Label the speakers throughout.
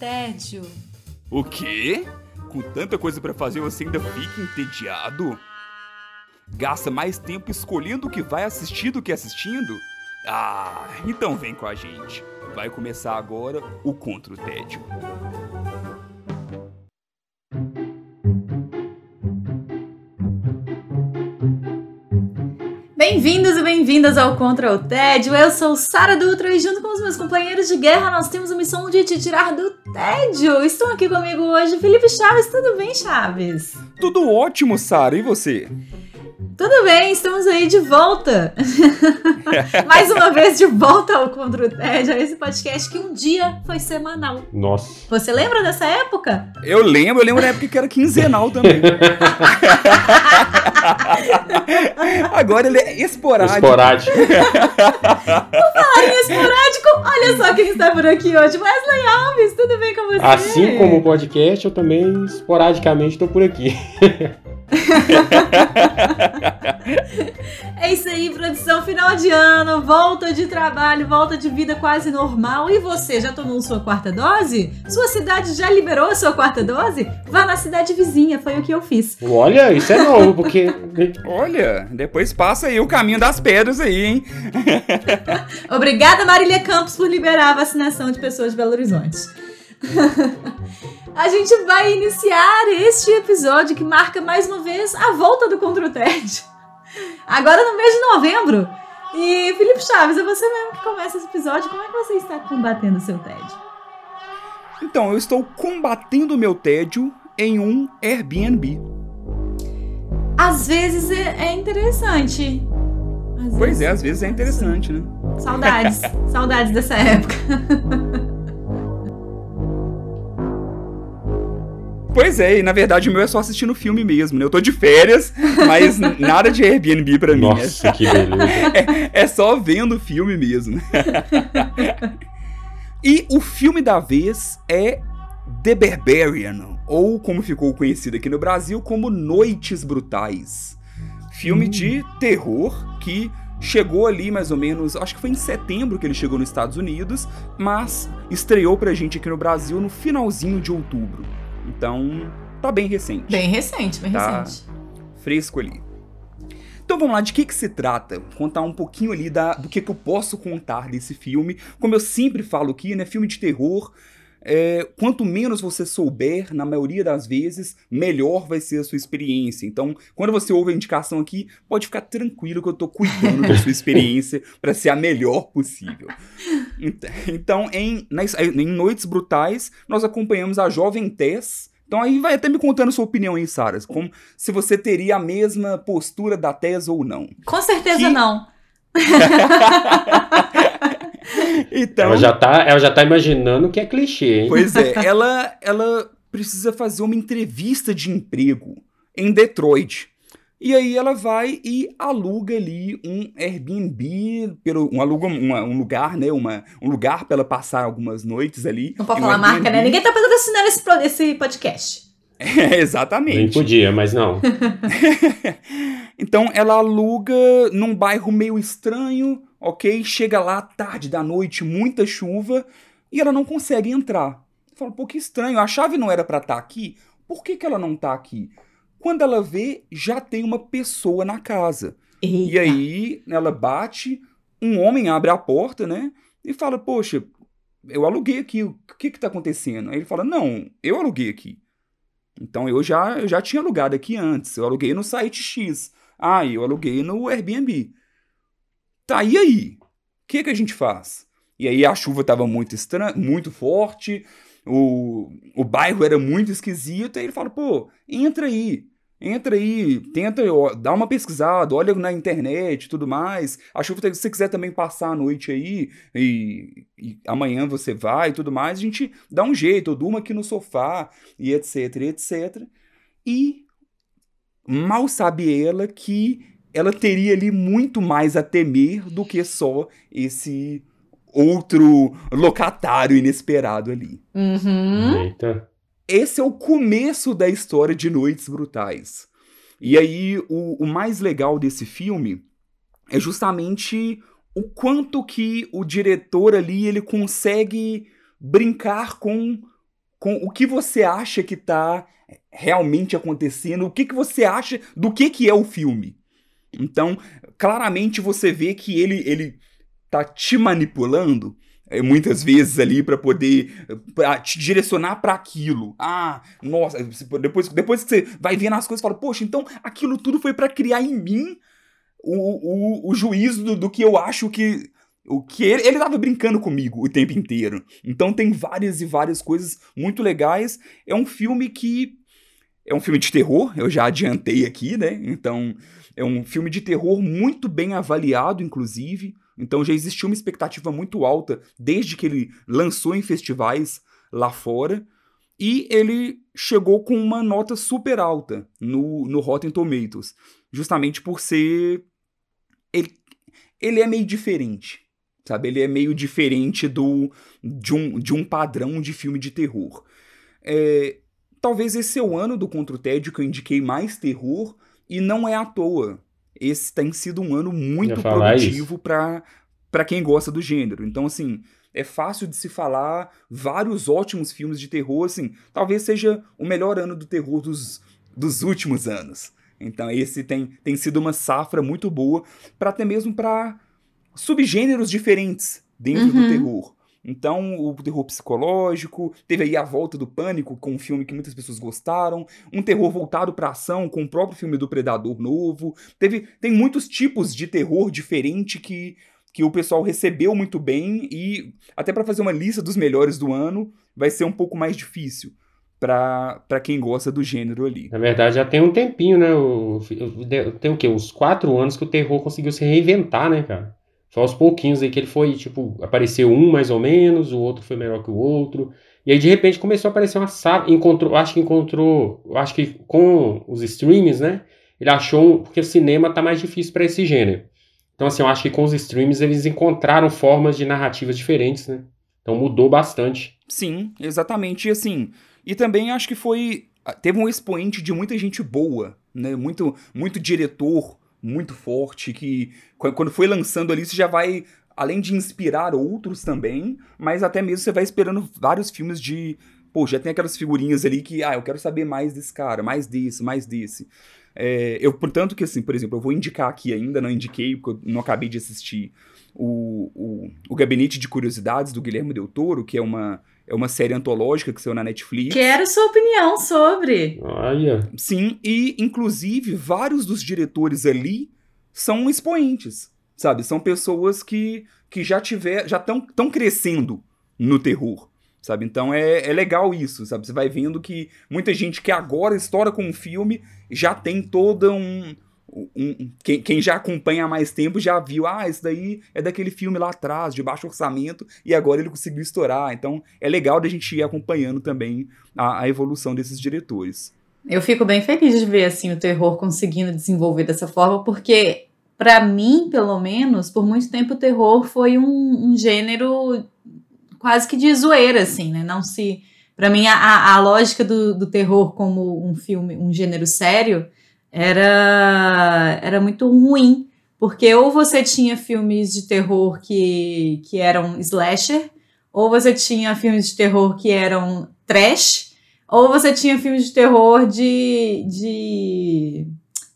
Speaker 1: tédio.
Speaker 2: O quê? Com tanta coisa pra fazer você ainda fica entediado? Gasta mais tempo escolhendo o que vai assistir do que assistindo? Ah, então vem com a gente. Vai começar agora o Contra o Tédio.
Speaker 1: Bem-vindos e bem-vindas ao Contra o Tédio. Eu sou Sara Dutra e junto com os meus companheiros de guerra nós temos a missão de te tirar do tédio. Estão aqui comigo hoje Felipe Chaves. Tudo bem, Chaves?
Speaker 2: Tudo ótimo, Sara. E você?
Speaker 1: Tudo bem, estamos aí de volta. Mais uma vez de volta ao Contra o Tédio, esse podcast que um dia foi semanal.
Speaker 3: Nossa.
Speaker 1: Você lembra dessa época?
Speaker 2: Eu lembro, eu lembro da época que era quinzenal também. Agora ele é esporádico.
Speaker 3: Esporádico.
Speaker 1: Falar em esporádico, olha só quem está por aqui hoje. Wesley Alves, tudo bem com você?
Speaker 3: Assim como o podcast, eu também esporadicamente estou por aqui.
Speaker 1: É isso aí, produção. Final de ano, volta de trabalho, volta de vida quase normal. E você, já tomou sua quarta dose? Sua cidade já liberou a sua quarta dose? Vá na cidade vizinha, foi o que eu fiz.
Speaker 3: Olha, isso é novo, porque.
Speaker 2: Olha, depois passa aí o caminho das pedras aí, hein?
Speaker 1: Obrigada, Marília Campos, por liberar a vacinação de pessoas de Belo Horizonte. a gente vai iniciar este episódio que marca mais uma vez a volta do Contra o TED. Agora no mês de novembro. E Felipe Chaves, é você mesmo que começa esse episódio. Como é que você está combatendo o seu tédio?
Speaker 2: Então, eu estou combatendo o meu tédio em um Airbnb.
Speaker 1: Às vezes é, é interessante. Às
Speaker 2: Pois
Speaker 1: vezes-
Speaker 2: é, às vezes é interessante, né?
Speaker 1: Saudades. Saudades dessa época.
Speaker 2: Pois é, e na verdade o meu é só assistindo filme mesmo, né? Eu tô de férias, mas nada de Airbnb pra mim. né?
Speaker 3: Nossa, que beleza.
Speaker 2: É só vendo filme mesmo. e o filme da vez é The Barbarian, ou como ficou conhecido aqui no Brasil, como Noites Brutais. Filme de terror que chegou ali mais ou menos, acho que foi em setembro que ele chegou nos Estados Unidos, mas estreou pra gente aqui no Brasil no finalzinho de outubro. Então, tá bem recente
Speaker 1: Bem recente, bem
Speaker 2: Tá.
Speaker 1: recente.
Speaker 2: fresco ali. Então vamos lá, de que que se trata? Contar um pouquinho ali da, do que que eu posso contar desse filme. Como eu sempre falo aqui, né, filme de terror, é, quanto menos você souber, na maioria das vezes, melhor vai ser a sua experiência. Então, quando você ouve a indicação aqui, pode ficar tranquilo que eu tô cuidando da sua experiência para ser a melhor possível. Ent- Então, em, nas- em Noites Brutais, nós acompanhamos a jovem Tess. Então aí vai até me contando sua opinião aí, Sara. Como se você teria a mesma postura da Tess ou não.
Speaker 1: Com certeza
Speaker 2: Que-
Speaker 1: não.
Speaker 2: Então,
Speaker 3: Ela, já tá, ela já tá imaginando que é clichê, hein?
Speaker 2: pois é, ela, ela precisa fazer uma entrevista de emprego em Detroit. E aí ela vai e aluga ali um Airbnb, pelo, um, aluga uma- um lugar, né? Uma, um lugar para ela passar algumas noites ali.
Speaker 1: Não pode
Speaker 2: um
Speaker 1: falar marca, né?
Speaker 2: Airbnb.
Speaker 1: Ninguém tá patrocinando esse, pro- esse podcast.
Speaker 2: É,
Speaker 3: Nem
Speaker 2: exatamente.
Speaker 3: podia, mas não.
Speaker 2: Então ela aluga num bairro meio estranho, ok? Chega lá tarde da noite, muita chuva, e ela não consegue entrar. Fala, pô, que estranho, a chave não era pra estar aqui? Por que, que ela não tá aqui? Quando ela vê, já tem uma pessoa na casa. E
Speaker 1: Eita.
Speaker 2: aí ela bate, um homem abre a porta, né? E fala, poxa, eu aluguei aqui, o que que tá acontecendo? Aí ele fala, não, eu aluguei aqui. Então eu já, eu já tinha alugado aqui antes, eu aluguei no site X. Ah, eu aluguei no Airbnb. Tá, e aí? O que que a gente faz? E aí a chuva tava muito estranha, muito forte, o, o bairro era muito esquisito, ele fala, pô, entra aí, entra aí, tenta, ó, dá uma pesquisada, olha na internet tudo mais. A chuva, se você quiser também passar a noite aí, e, e amanhã você vai e tudo mais, a gente dá um jeito, eu durmo aqui no sofá, e etc, etc. E mal sabe ela que ela teria ali muito mais a temer do que só esse outro locatário inesperado ali.
Speaker 1: Uhum.
Speaker 3: Eita.
Speaker 2: Esse é o começo da história de Noites Brutais. E aí, o, o mais legal desse filme é justamente o quanto que o diretor ali ele consegue brincar com com o que você acha que tá realmente acontecendo, o que, que você acha do que, que é o filme. Então, claramente você vê que ele, ele tá te manipulando é, muitas vezes ali para poder pra te direcionar para aquilo. Ah, nossa, depois, depois que você vai vendo as coisas, fala, poxa, então aquilo tudo foi para criar em mim o, o, o juízo do, do, que eu acho que. O que ele, ele tava brincando comigo o tempo inteiro. Então tem várias e várias coisas muito legais. É um filme que. É um filme de terror, eu já adiantei aqui, né? Então, é um filme de terror muito bem avaliado, inclusive. Então já existia uma expectativa muito alta desde que ele lançou em festivais lá fora. E ele chegou com uma nota super alta no, no Rotten Tomatoes. Justamente por ser. Ele, ele é meio diferente. Sabe? Ele é meio diferente do de um, de um padrão de filme de terror. É, talvez esse é o ano do Contra o Tédio que eu indiquei mais terror, e não é à toa esse tem sido um ano muito produtivo para quem gosta do gênero. Então, assim, é fácil de se falar vários ótimos filmes de terror, assim, talvez seja o melhor ano do terror dos, dos últimos anos. Então, esse tem, tem sido uma safra muito boa para até mesmo para subgêneros diferentes dentro uhum. do terror. Então, o terror psicológico, teve aí a volta do pânico com um filme que muitas pessoas gostaram, um terror voltado para ação com o próprio filme do Predador novo. Teve tem muitos tipos de terror diferente que que o pessoal recebeu muito bem e até para fazer uma lista dos melhores do ano vai ser um pouco mais difícil para quem gosta do gênero ali.
Speaker 3: Na verdade, já tem um tempinho, né? O, tem o quê? Uns quatro anos que o terror conseguiu se reinventar, né, cara? Foi aos pouquinhos aí que ele foi, tipo, apareceu um mais ou menos, o outro foi melhor que o outro. E aí, de repente, começou a aparecer uma saga. Encontrou, acho que encontrou. Acho que com os streams, né? Ele achou. Porque o cinema tá mais difícil para esse gênero. Então, assim, eu acho que com os streams eles encontraram formas de narrativas diferentes, né? Então mudou bastante.
Speaker 2: Sim, exatamente. E assim. E também acho que foi. Teve um expoente de muita gente boa, né? Muito, muito diretor muito forte que quando foi lançando ali você já vai além de inspirar outros também, mas até mesmo você vai esperando vários filmes de, pô, já tem aquelas figurinhas ali que, ah, eu quero saber mais desse cara, mais desse, mais desse. É, eu, portanto, que assim, por exemplo, eu vou indicar aqui ainda, não indiquei, porque eu não acabei de assistir o, o, o Gabinete de Curiosidades do Guilherme Del Toro, que é uma, é uma série antológica que saiu na Netflix.
Speaker 1: Quero sua opinião sobre.
Speaker 3: Olha.
Speaker 2: Sim, e inclusive vários dos diretores ali são expoentes, sabe? São pessoas que, que já tiver, já estão tão crescendo no terror, sabe? Então é, é legal isso, sabe? Você vai vendo que muita gente que agora estoura com um filme já tem toda um um, quem, quem, já acompanha há mais tempo já viu, ah, isso daí é daquele filme lá atrás, de baixo orçamento, e agora ele conseguiu estourar. Então é legal da gente ir acompanhando também a, a evolução desses diretores.
Speaker 1: Eu fico bem feliz de ver assim o terror conseguindo desenvolver dessa forma, porque para mim, pelo menos, por muito tempo o terror foi um, um gênero quase que de zoeira, assim, né? Não se. Para mim, a, a lógica do, do terror como um filme, um gênero sério, era, era muito ruim, porque ou você tinha filmes de terror que, que eram slasher, ou você tinha filmes de terror que eram trash, ou você tinha filmes de terror de, de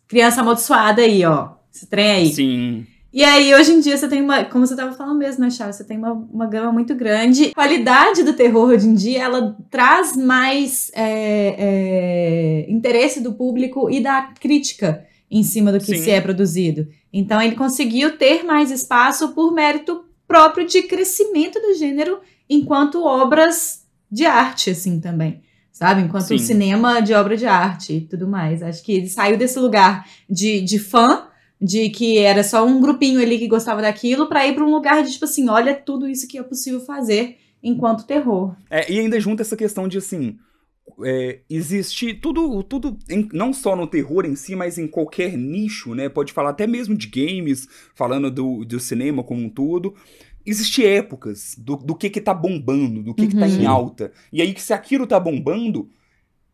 Speaker 1: criança amaldiçoada aí, ó. Esse trem aí.
Speaker 2: Sim.
Speaker 1: E aí, hoje em dia, você tem uma. Como você estava falando mesmo, né, Charles? Você tem uma, uma gama muito grande. A qualidade do terror hoje em dia, ela traz mais é, é, interesse do público e da crítica em cima do que Sim. se é produzido. Então, ele conseguiu ter mais espaço por mérito próprio de crescimento do gênero enquanto obras de arte, assim, também sabe? Enquanto Sim. cinema de obra de arte e tudo mais. Acho que ele saiu desse lugar de, de fã de que era só um grupinho ali que gostava daquilo para ir para um lugar de tipo assim, olha tudo isso que é possível fazer enquanto terror.
Speaker 2: É, e ainda junta essa questão de assim, é, existe tudo, tudo em, não só no terror em si, mas em qualquer nicho, né? Pode falar até mesmo de games, falando do, do cinema como um todo. Existem épocas do, do que que tá bombando, do que uhum. que tá em uhum. alta. E aí, se aquilo tá bombando,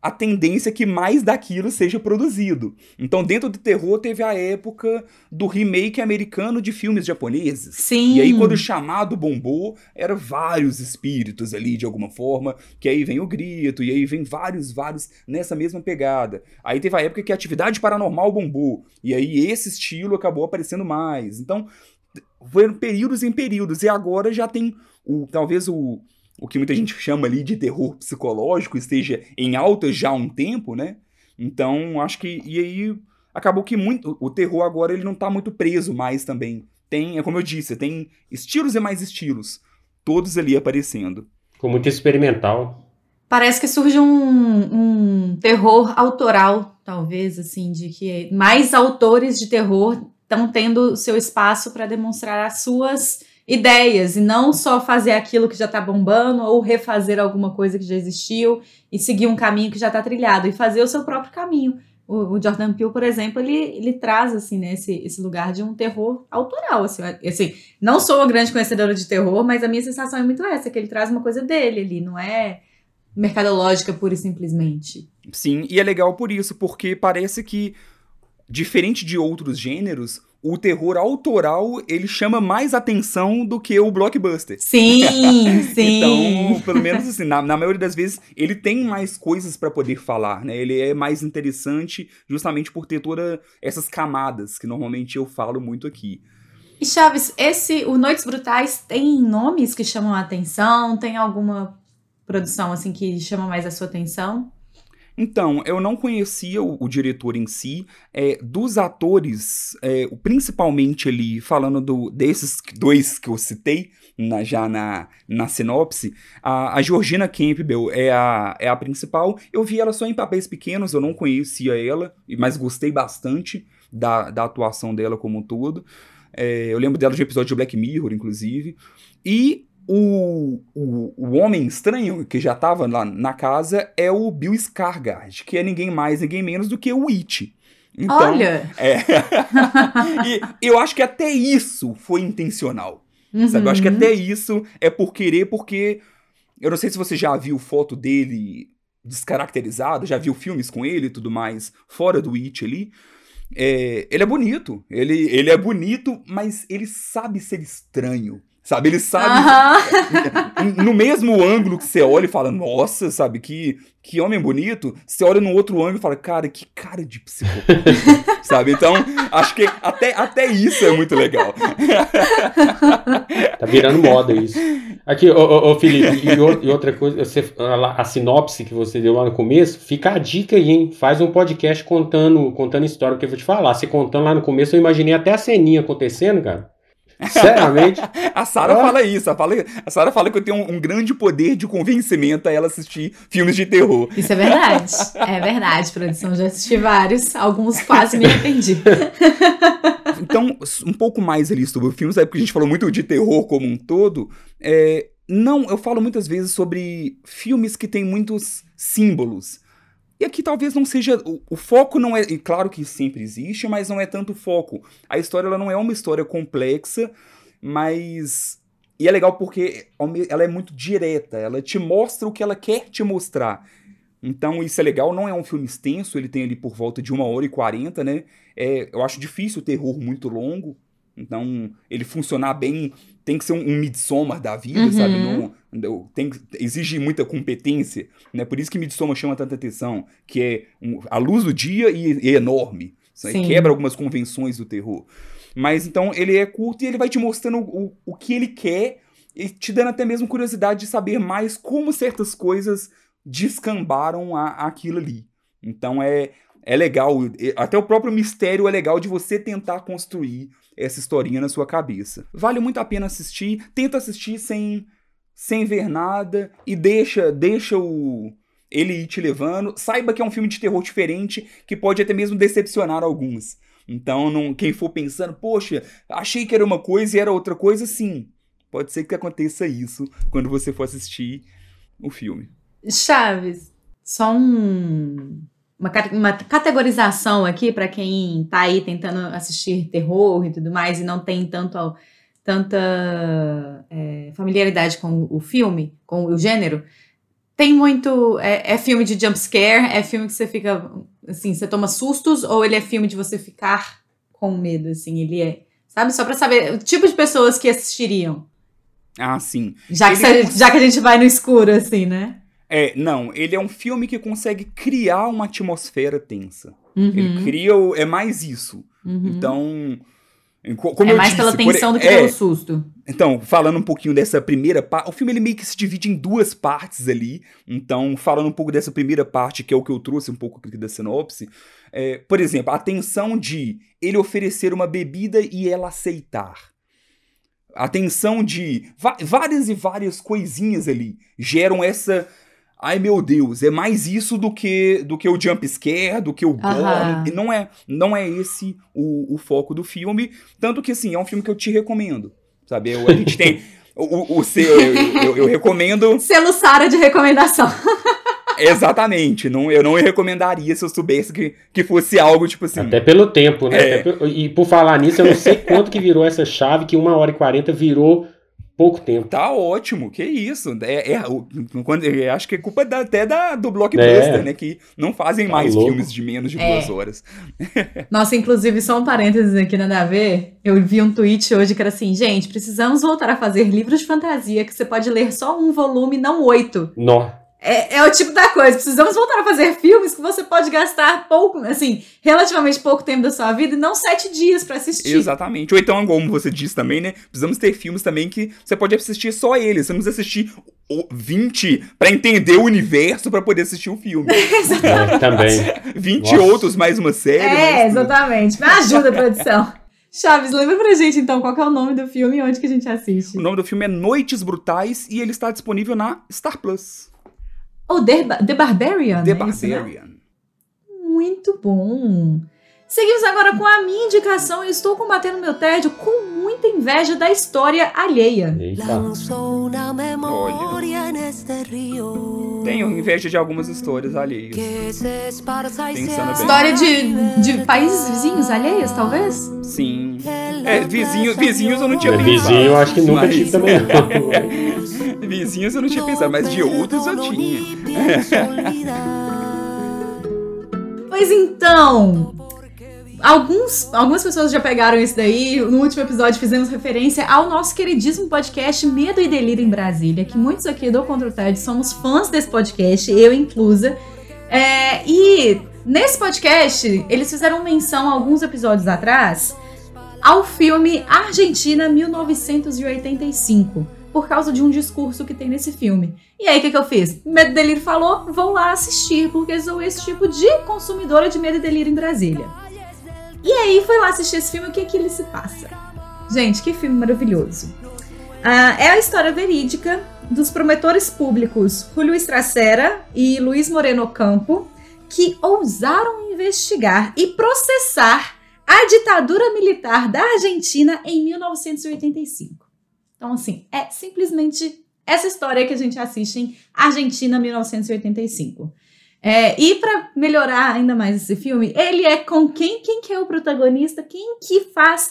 Speaker 2: a tendência é que mais daquilo seja produzido. Então, dentro do terror, teve a época do remake americano de filmes japoneses.
Speaker 1: Sim.
Speaker 2: E aí, quando o chamado bombou, eram vários espíritos ali, de alguma forma, que aí vem o grito, e aí vem vários, vários nessa mesma pegada. Aí teve a época que a atividade paranormal bombou, e aí esse estilo acabou aparecendo mais. Então, foram períodos em períodos, e agora já tem o, talvez o o que muita gente chama ali de terror psicológico esteja em alta já há um tempo, né? Então, acho que. E aí acabou que muito. O terror agora ele não tá muito preso mais também. Tem, é como eu disse, tem estilos e mais estilos. Todos ali aparecendo.
Speaker 3: Ficou muito experimental.
Speaker 1: Parece que surge um, um terror autoral, talvez, assim, de que mais autores de terror estão tendo seu espaço para demonstrar as suas ideias e não só fazer aquilo que já está bombando ou refazer alguma coisa que já existiu e seguir um caminho que já está trilhado e fazer o seu próprio caminho. O, o, Jordan Peele, por exemplo, ele, ele traz assim né, esse, esse lugar de um terror autoral. Assim, assim, não sou uma grande conhecedora de terror, mas a minha sensação é muito essa, que ele traz uma coisa dele ali, não é mercadológica pura e simplesmente.
Speaker 2: Sim, e é legal por isso, porque parece que, diferente de outros gêneros, o terror autoral ele chama mais atenção do que o blockbuster.
Speaker 1: Sim, sim.
Speaker 2: então, pelo menos assim, na, na maioria das vezes, ele tem mais coisas para poder falar, né? Ele é mais interessante justamente por ter todas essas camadas que normalmente eu falo muito aqui.
Speaker 1: E Chaves, esse, o Noites Brutais tem nomes que chamam a atenção? Tem alguma produção assim que chama mais a sua atenção?
Speaker 2: Então, eu não conhecia o, o diretor em si, é, dos atores, é, principalmente ali, falando do, desses dois que eu citei, na, já na, na sinopse, a, a, Georgina Campbell é a, é a principal. Eu vi ela só em papéis pequenos, eu não conhecia ela, mas gostei bastante da, da atuação dela como um todo. É, eu lembro dela de episódio de Black Mirror, inclusive. E o, o, o homem estranho que já estava lá na casa é o Bill Skarsgård, que é ninguém mais, ninguém menos do que o It.
Speaker 1: Então, Olha!
Speaker 2: É. e eu acho que até isso foi intencional. Uhum. Sabe? Eu acho que uhum. até isso é por querer, porque eu não sei se você já viu foto dele descaracterizado, já viu filmes com ele e tudo mais, fora do It ali. É, ele é bonito, ele, ele é bonito, mas ele sabe ser estranho. Sabe, ele sabe. no mesmo ângulo que você olha e fala, nossa, sabe, que, que homem bonito. Você olha no outro ângulo e fala, cara, que cara de psicopata. sabe? Então, acho que até, até isso é muito legal.
Speaker 3: tá virando moda isso. Aqui, ô, ô, ô Felipe, e, e, outra coisa, você, a, a, sinopse que você deu lá no começo, fica a dica aí, hein? Faz um podcast contando, contando história, porque eu vou te falar, você contando lá no começo, eu imaginei até a ceninha acontecendo, cara. Seriamente?
Speaker 2: a Sara fala isso. A, fala, a Sara fala que eu tenho um, um, grande poder de convencimento a ela assistir filmes de terror.
Speaker 1: Isso é verdade. É verdade, produção. Já assisti vários. Alguns quase me arrependi.
Speaker 2: então, um pouco mais ali sobre filmes, é porque a gente falou muito de terror como um todo. É, não, eu falo muitas vezes sobre filmes que têm muitos símbolos. E aqui talvez não seja. O, o, foco não é. E claro que sempre existe, mas não é tanto foco. A história ela não é uma história complexa, mas. E é legal porque ela é muito direta, ela te mostra o que ela quer te mostrar. Então isso é legal, não é um filme extenso, ele tem ali por volta de uma hora e quarenta, né? É, eu acho difícil o terror muito longo, então ele funcionar bem tem que ser um, um Midsommar da vida, uhum. sabe? Não, tem, exige muita competência, né? Por isso que Midsommar chama tanta atenção, que é um, a luz do dia e, e enorme. Quebra algumas convenções do terror. Mas então ele é curto e ele vai te mostrando o, o que ele quer e te dando até mesmo curiosidade de saber mais como certas coisas descambaram a, aquilo ali. Então é, é legal, até o próprio mistério é legal de você tentar construir essa historinha na sua cabeça. Vale muito a pena assistir, tenta assistir sem sem ver nada e deixa deixa o ele ir te levando. Saiba que é um filme de terror diferente que pode até mesmo decepcionar alguns. Então, não, quem for pensando, poxa, achei que era uma coisa e era outra coisa, sim. Pode ser que aconteça isso quando você for assistir o filme.
Speaker 1: Chaves, só um uma, uma categorização aqui para quem está aí tentando assistir terror e tudo mais e não tem tanto, tanta é, familiaridade com o filme, com o gênero. Tem muito. É, é filme de jump scare? É filme que você fica. Assim, você toma sustos? Ou ele é filme de você ficar com medo? Assim, ele é. Sabe? Só pra saber o tipo de pessoas que assistiriam.
Speaker 2: Ah, sim.
Speaker 1: Já que,
Speaker 2: Ele-
Speaker 1: você- já que a gente vai no escuro, assim, né?
Speaker 2: É, não, ele é um filme que consegue criar uma atmosfera tensa.
Speaker 1: Uhum,
Speaker 2: Ele cria. o- É mais isso.
Speaker 1: uhum.
Speaker 2: Então. co- Como
Speaker 1: é mais
Speaker 2: disse,
Speaker 1: pela
Speaker 2: por-
Speaker 1: tensão do que
Speaker 2: é,
Speaker 1: pelo susto.
Speaker 2: Então, falando um pouquinho dessa primeira parte, o filme ele meio que se divide em duas partes ali. Então, falando um pouco dessa primeira parte, que é o que eu trouxe um pouco aqui da sinopse, é, por exemplo, a tensão de ele oferecer uma bebida e ela aceitar. A tensão de várias e várias coisinhas ali geram essa. Ai meu Deus, é mais isso do que do que o jump scare, do que o gore. E Não é, não é esse o, o foco do filme. Tanto que, assim, é um filme que eu te recomendo. Sabe? Eu- a gente tem. O, o, o seu, eu, eu- eu recomendo.
Speaker 1: Selo Sara de recomendação.
Speaker 2: Exatamente. Não, eu não recomendaria se eu soubesse que, que fosse algo tipo assim.
Speaker 3: Até pelo tempo, né?
Speaker 2: É.
Speaker 3: Pelo- E por falar nisso, eu não sei quanto que virou essa chave, que uma hora e quarenta virou pouco tempo.
Speaker 2: Tá ótimo, que isso. É, é, quando, eu acho que é culpa da- até da, do blockbuster,
Speaker 3: É.
Speaker 2: né? Que não fazem
Speaker 3: Tá
Speaker 2: mais
Speaker 3: louco.
Speaker 2: filmes de menos de
Speaker 1: É.
Speaker 2: duas horas.
Speaker 1: Nossa, inclusive, só um parênteses aqui, nada a ver. Eu vi um tweet hoje que era assim, gente, precisamos voltar a fazer livros de fantasia que você pode ler só um volume, não oito.
Speaker 3: Nó.
Speaker 1: É, é o tipo da coisa. Precisamos voltar a fazer filmes que você pode gastar pouco, assim, relativamente pouco tempo da sua vida e não sete dias pra assistir.
Speaker 2: Exatamente. Ou então, como você disse também, né? Precisamos ter filmes também que você pode assistir só eles. Você não precisa assistir o- 20 pra entender o universo pra poder assistir o filme.
Speaker 3: É, também.
Speaker 2: 20
Speaker 3: Nossa.
Speaker 2: outros mais uma série.
Speaker 1: É,
Speaker 2: mais-
Speaker 1: exatamente. Me ajuda, produção. Chaves, lembra pra gente então qual que é o nome do filme e onde que a gente assiste?
Speaker 2: O nome do filme é Noites Brutais e ele está disponível na Star Plus.
Speaker 1: Oh, The, The Barbarian.
Speaker 2: The
Speaker 1: é isso, né?
Speaker 2: Barbarian.
Speaker 1: Muito bom. Seguimos agora com a minha indicação. Eu estou combatendo meu tédio com muita inveja da história alheia.
Speaker 3: Eita.
Speaker 2: Tenho inveja de algumas histórias alheias. Pensando bem.
Speaker 1: História de, de países vizinhos alheios, talvez?
Speaker 2: Sim. É, vizinho, vizinhos eu não tinha
Speaker 3: É,
Speaker 2: pensado.
Speaker 3: vizinho, eu acho que nunca
Speaker 2: Mas-
Speaker 3: tive também.
Speaker 2: Vizinhos eu não tinha pensado, mas de outros eu tinha.
Speaker 1: Pois então. Alguns, algumas pessoas já pegaram isso daí. No último episódio fizemos referência ao nosso queridíssimo podcast Medo e Delírio em Brasília, que muitos aqui do Contra o TED somos fãs desse podcast, eu inclusa. É, e nesse podcast, eles fizeram menção alguns episódios atrás ao filme Argentina 1985, por causa de um discurso que tem nesse filme. E aí, o que, que eu fiz? Medo e Delírio falou, vou lá assistir, porque sou esse tipo de consumidora de Medo e Delírio em Brasília. E aí, fui lá assistir esse filme, o que que ele se passa? Gente, que filme maravilhoso. Ah, é a história verídica dos promotores públicos Julio Estracera e Luiz Moreno Campo, que ousaram investigar e processar a ditadura militar da Argentina em 1985. Então, assim, é simplesmente essa história que a gente assiste em Argentina 1985. É, e pra melhorar ainda mais esse filme, ele é com quem? Quem que é o protagonista? Quem que faz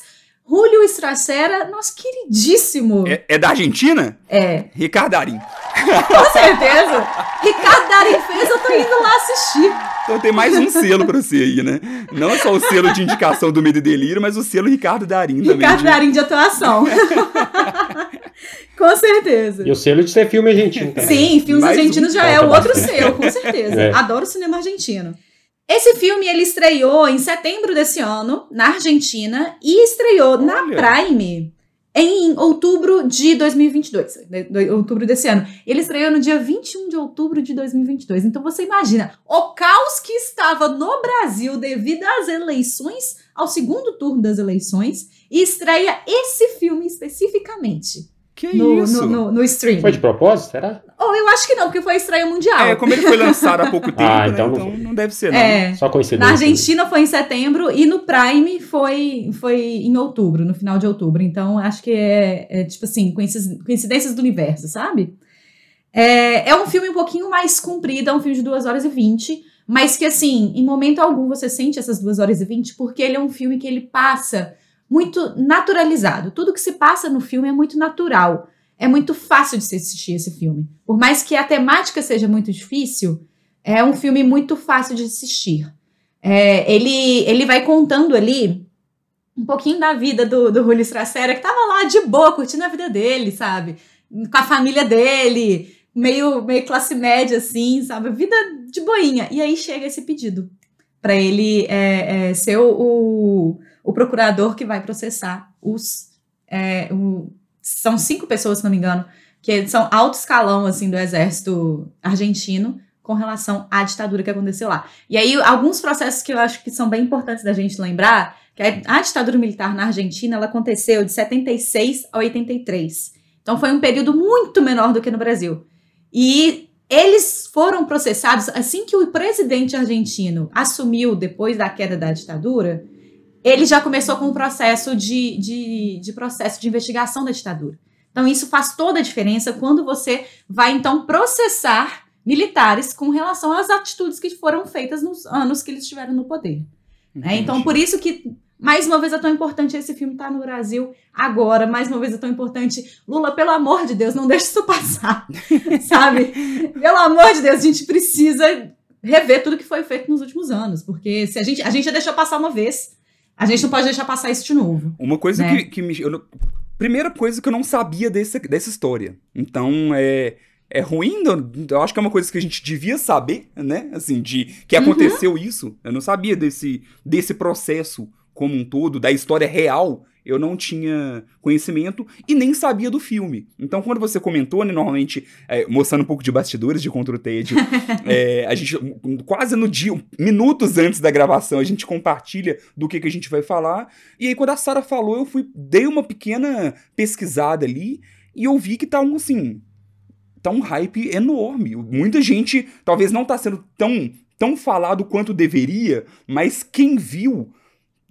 Speaker 1: Julio Estracera? Nosso queridíssimo.
Speaker 2: É, é da Argentina?
Speaker 1: É,
Speaker 2: Ricardo Darim.
Speaker 1: com certeza. Ricardo Darim fez, eu tô indo lá assistir.
Speaker 2: Então tem mais um selo pra você aí, né? Não só o selo de indicação do Medo e Delírio, mas o selo Ricardo Darim também.
Speaker 1: Ricardo
Speaker 2: de-
Speaker 1: Darim de atuação. com certeza.
Speaker 3: E o selo de ser filme argentino também.
Speaker 1: Sim, filmes
Speaker 2: Mais um
Speaker 1: argentinos já
Speaker 3: conta
Speaker 1: é o outro
Speaker 3: bastante.
Speaker 1: selo, com certeza.
Speaker 3: É.
Speaker 1: Adoro cinema argentino. Esse filme ele estreou em setembro desse ano na Argentina e estreou na
Speaker 2: Olha.
Speaker 1: Prime em outubro de 2022, de- de- outubro desse ano. Ele estreou no dia 21 de outubro de 2022. Então você imagina o caos que estava no Brasil devido às eleições, ao segundo turno das eleições, e estreia esse filme especificamente
Speaker 2: Que
Speaker 1: no,
Speaker 2: isso?
Speaker 1: no, no, no stream.
Speaker 3: Foi de propósito, será?
Speaker 1: Ou eu acho que não, porque foi estreia mundial.
Speaker 2: É, como ele foi lançado há pouco tempo,
Speaker 3: Ah,
Speaker 2: né?
Speaker 3: então
Speaker 2: Então,
Speaker 3: não
Speaker 2: não,
Speaker 3: foi.
Speaker 2: deve ser, não.
Speaker 1: É.
Speaker 3: Só coincidência.
Speaker 1: Na Argentina foi em setembro e no Prime foi, foi em outubro, no final de outubro. Então acho que é, é, tipo assim, coinci- coincidências do universo, sabe? É, é um filme um pouquinho mais comprido, é um filme de 2 horas e 20, mas que assim, em momento algum você sente essas 2 horas e 20, porque ele é um filme que ele passa muito naturalizado. Tudo que se passa no filme é muito natural. é muito fácil de se assistir esse filme. Por mais que a temática seja muito difícil, é um filme muito fácil de assistir. É, ele, ele vai contando ali um pouquinho da vida do, do Julio Stracera, que tava lá de boa, curtindo a vida dele, sabe? Com a família dele, meio, meio classe média, assim, sabe? Vida de boinha. E aí chega esse pedido para ele é, é, ser o, o, procurador que vai processar os. É, o, são cinco pessoas, se não me engano, que são alto escalão assim do exército argentino com relação à ditadura que aconteceu lá. E aí, alguns processos que eu acho que são bem importantes da gente lembrar, que a ditadura militar na Argentina, ela aconteceu de 76 a 83. Então, foi um período muito menor do que no Brasil. E eles foram processados assim que o presidente argentino assumiu depois da queda da ditadura. Ele já começou com um processo de, de, de processo de investigação da ditadura. Então, isso faz toda a diferença quando você vai, então, processar militares com relação às atitudes que foram feitas nos anos que eles estiveram no poder. Né? Então, por isso que mais uma vez é tão importante esse filme estar tá no Brasil agora. Mais uma vez é tão importante. Lula, pelo amor de Deus, não deixe isso passar. sabe? Pelo amor de Deus, a gente precisa rever tudo que foi feito nos últimos anos. Porque se a gente, a gente já deixou passar uma vez, a gente não pode deixar passar isso de novo.
Speaker 2: Uma coisa né? que, que me. Eu, primeira coisa que eu não sabia desse, dessa história. Então, é é ruim, eu acho que é uma coisa que a gente devia saber, né? Assim, de que uhum. aconteceu uhum. isso. Eu não sabia desse, desse processo como um todo, da história real, eu não tinha conhecimento e nem sabia do filme. Então, quando você comentou, né, normalmente, é, mostrando um pouco de bastidores de Contra o TED, é, a gente, quase no dia, minutos antes da gravação, a gente compartilha do que, que a gente vai falar. E aí, quando a Sara falou, eu fui, dei uma pequena pesquisada ali e eu vi que tá um, assim, tá um hype enorme. Muita gente, talvez não tá sendo tão, tão falado quanto deveria, mas quem viu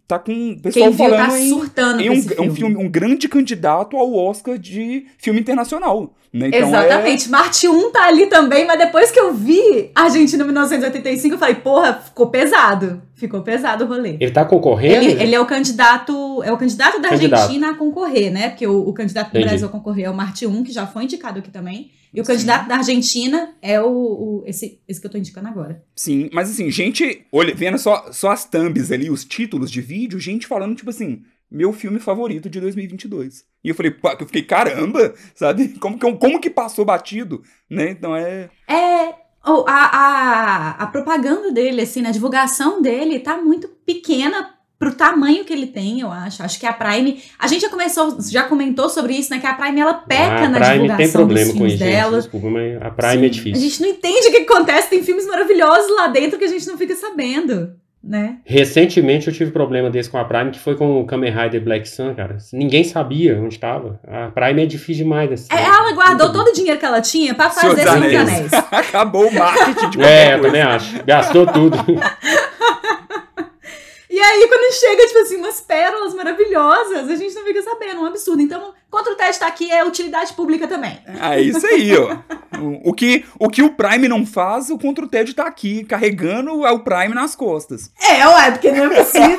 Speaker 2: tá com o pessoal
Speaker 1: Quem viu,
Speaker 2: falando
Speaker 1: tá surtando
Speaker 2: em, um, filme. um, filme. um grande candidato ao Oscar de filme internacional. Né?
Speaker 1: Então Exatamente. É... Marte 1 tá ali também, mas depois que eu vi Argentina 1985, eu falei, porra, ficou pesado. Ficou pesado o rolê.
Speaker 3: Ele tá concorrendo?
Speaker 1: Ele, ele é o candidato, é o candidato da candidato. Argentina a concorrer, né? Porque o, o candidato do Brasil a concorrer é o Marte 1, que já foi indicado aqui também. E o Sim. candidato da Argentina é o, o, esse, esse que eu tô indicando agora.
Speaker 2: Sim, mas assim, gente, olha, vendo só, só as thumbs ali, os títulos de vídeo, gente falando, tipo assim, meu filme favorito de 2022. E eu falei, eu fiquei, caramba, sabe? Como que, como que passou batido, né? Então é...
Speaker 1: É, oh, a, a, a propaganda dele, assim, a divulgação dele tá muito pequena pro tamanho que ele tem, eu acho. Acho que a Prime. A gente já começou, já comentou sobre isso, né? Que a Prime ela peca ah, na Prime divulgação tem problema dos filmes com isso, dela. Gente,
Speaker 3: desculpa, mas a Prime é Sim, é difícil.
Speaker 1: A gente não entende o que acontece, tem filmes maravilhosos lá dentro que a gente não fica sabendo. Né?
Speaker 3: Recentemente eu tive problema desse com a Prime, que foi com o Kamen Rider Black Sun, cara. Ninguém sabia onde estava. A Prime é difícil demais. Desse
Speaker 1: é, ela guardou todo o dinheiro que ela tinha para fazer Senhor Anéis. Anéis.
Speaker 2: Acabou o marketing de
Speaker 3: É, eu também acho. Gastou tudo.
Speaker 1: E aí, quando chega, tipo assim, umas pérolas maravilhosas, a gente não fica sabendo, um absurdo. Então, contra o teste tá aqui é utilidade pública também.
Speaker 2: É isso aí, ó. o, que, o que o Prime não faz, o contra o TED tá aqui, carregando o Prime nas costas.
Speaker 1: É, ué, porque não é possível.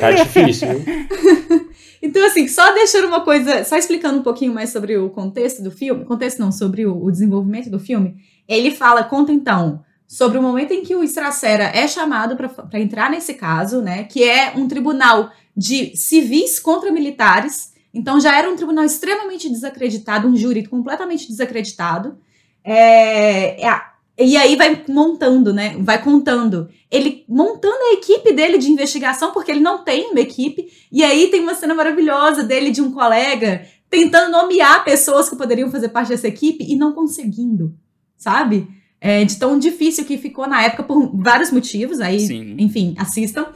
Speaker 3: tá difícil,
Speaker 1: Então, assim, só deixando uma coisa, só explicando um pouquinho mais sobre o contexto do filme, contexto não, sobre o, o desenvolvimento do filme, ele fala, conta então, sobre o momento em que o Estracera é chamado para entrar nesse caso, né? Que é um tribunal de civis contra militares. Então já era um tribunal extremamente desacreditado, um júri completamente desacreditado. É, é, e aí vai montando, né? Vai contando. Ele montando a equipe dele de investigação, porque ele não tem uma equipe. E aí tem uma cena maravilhosa dele de um colega tentando nomear pessoas que poderiam fazer parte dessa equipe e não conseguindo, sabe? É, de tão difícil que ficou na época por vários motivos. Aí, Sim. enfim, assistam.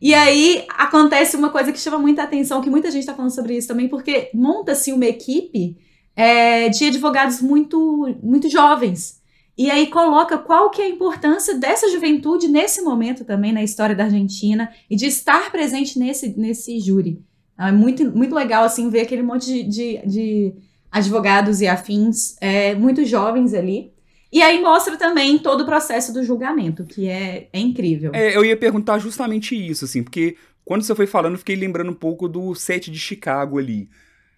Speaker 1: E aí acontece uma coisa que chama muita atenção, que muita gente está falando sobre isso também, porque monta-se uma equipe é, de advogados muito, muito jovens. E aí coloca qual que é a importância dessa juventude nesse momento também na história da Argentina e de estar presente nesse, nesse júri. É muito, muito legal, assim, ver aquele monte de, de, de advogados e afins é, muito jovens ali. E aí mostra também todo o processo do julgamento, que é, é incrível.
Speaker 2: É, eu ia perguntar justamente isso, assim, porque quando você foi falando, eu fiquei lembrando um pouco do set de Chicago ali.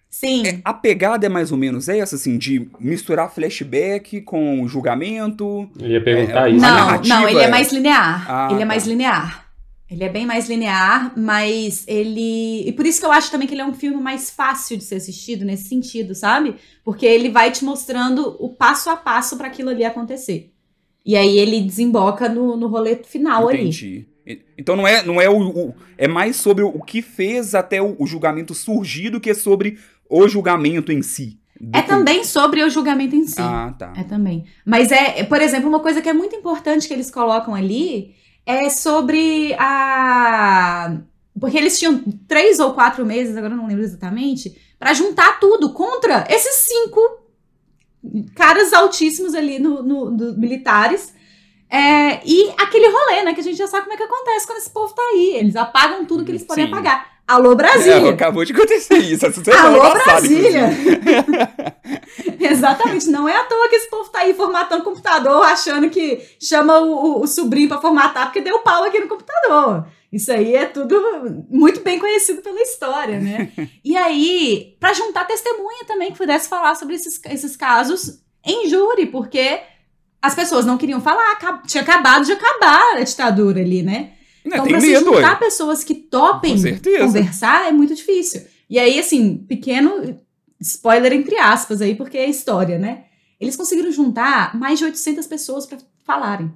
Speaker 1: Sim.
Speaker 2: É, a pegada é mais ou menos essa, assim, de misturar flashback com julgamento.
Speaker 3: Eu ia perguntar
Speaker 2: É,
Speaker 3: isso.
Speaker 1: Não,
Speaker 2: narrativa
Speaker 1: não, ele é
Speaker 2: é-
Speaker 1: mais linear.
Speaker 2: Ah,
Speaker 1: ele é
Speaker 2: tá.
Speaker 1: mais linear. Ele é bem mais linear, mas ele. E por isso que eu acho também que ele é um filme mais fácil de ser assistido nesse sentido, sabe? Porque ele vai te mostrando o passo a passo para aquilo ali acontecer. E aí ele desemboca no, no rolê final ali.
Speaker 2: Entendi. E- Então não é, não é o, o- É mais sobre o que fez até o, o julgamento surgir do que sobre o julgamento em si.
Speaker 1: É também sobre o julgamento em si.
Speaker 2: Ah, tá.
Speaker 1: É também. Mas é, por exemplo, uma coisa que é muito importante que eles colocam ali é sobre a. Porque eles tinham três ou quatro meses, agora não lembro exatamente, pra juntar tudo contra esses cinco caras altíssimos ali no, no- do- militares. É, e aquele rolê, né? Que a gente já sabe como é que acontece quando esse povo tá aí. Eles apagam tudo que eles podem
Speaker 2: Sim.
Speaker 1: apagar. Alô,
Speaker 2: É,
Speaker 1: Brasília!
Speaker 2: acabou de acontecer isso.
Speaker 1: Alô, Brasília! Exatamente, não é à toa que esse povo tá aí formatando o computador, achando que chama o, o- o sobrinho pra formatar porque deu pau aqui no computador. Isso aí é tudo muito bem conhecido pela história, né? e aí, pra juntar testemunha também que pudesse falar sobre esses, esses casos em júri, porque as pessoas não queriam falar, tinha acabado de acabar a ditadura ali, né?
Speaker 2: Né,
Speaker 1: Então, pra se
Speaker 2: medo,
Speaker 1: juntar pessoas que topem conversar é muito difícil. E aí, assim, pequeno spoiler entre aspas aí, porque é história, né? Eles conseguiram juntar mais de 800 pessoas para falarem.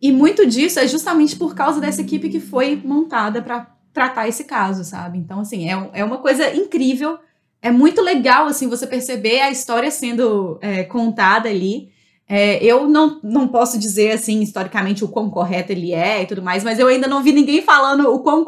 Speaker 1: E muito disso é justamente por causa dessa equipe que foi montada para tratar esse caso, sabe? Então, assim, é, é uma coisa incrível. É muito legal, assim, você perceber a história sendo é, contada ali. É, eu não, não posso dizer, assim, historicamente o quão correto ele é e tudo mais, mas eu ainda não vi ninguém falando o quão,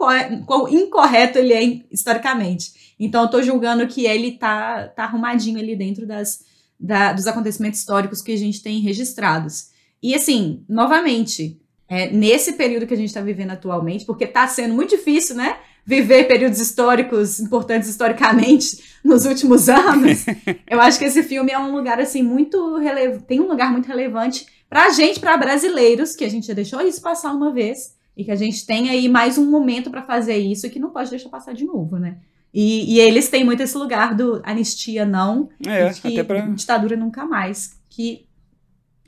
Speaker 1: quão incorreto ele é historicamente. Então eu tô julgando que ele tá, tá arrumadinho ali dentro das, da- dos acontecimentos históricos que a gente tem registrados. E assim, novamente, é, nesse período que a gente está vivendo atualmente, porque tá sendo muito difícil, né? Viver períodos históricos importantes historicamente nos últimos anos. eu acho que esse filme é um lugar assim muito relevante, tem um lugar muito relevante pra gente, pra brasileiros, que a gente já deixou isso passar uma vez e que a gente tem aí mais um momento pra fazer isso e que não pode deixar passar de novo, né? E, e eles têm muito esse lugar do anistia não,
Speaker 2: É,
Speaker 1: que
Speaker 2: pra.
Speaker 1: ditadura nunca mais, que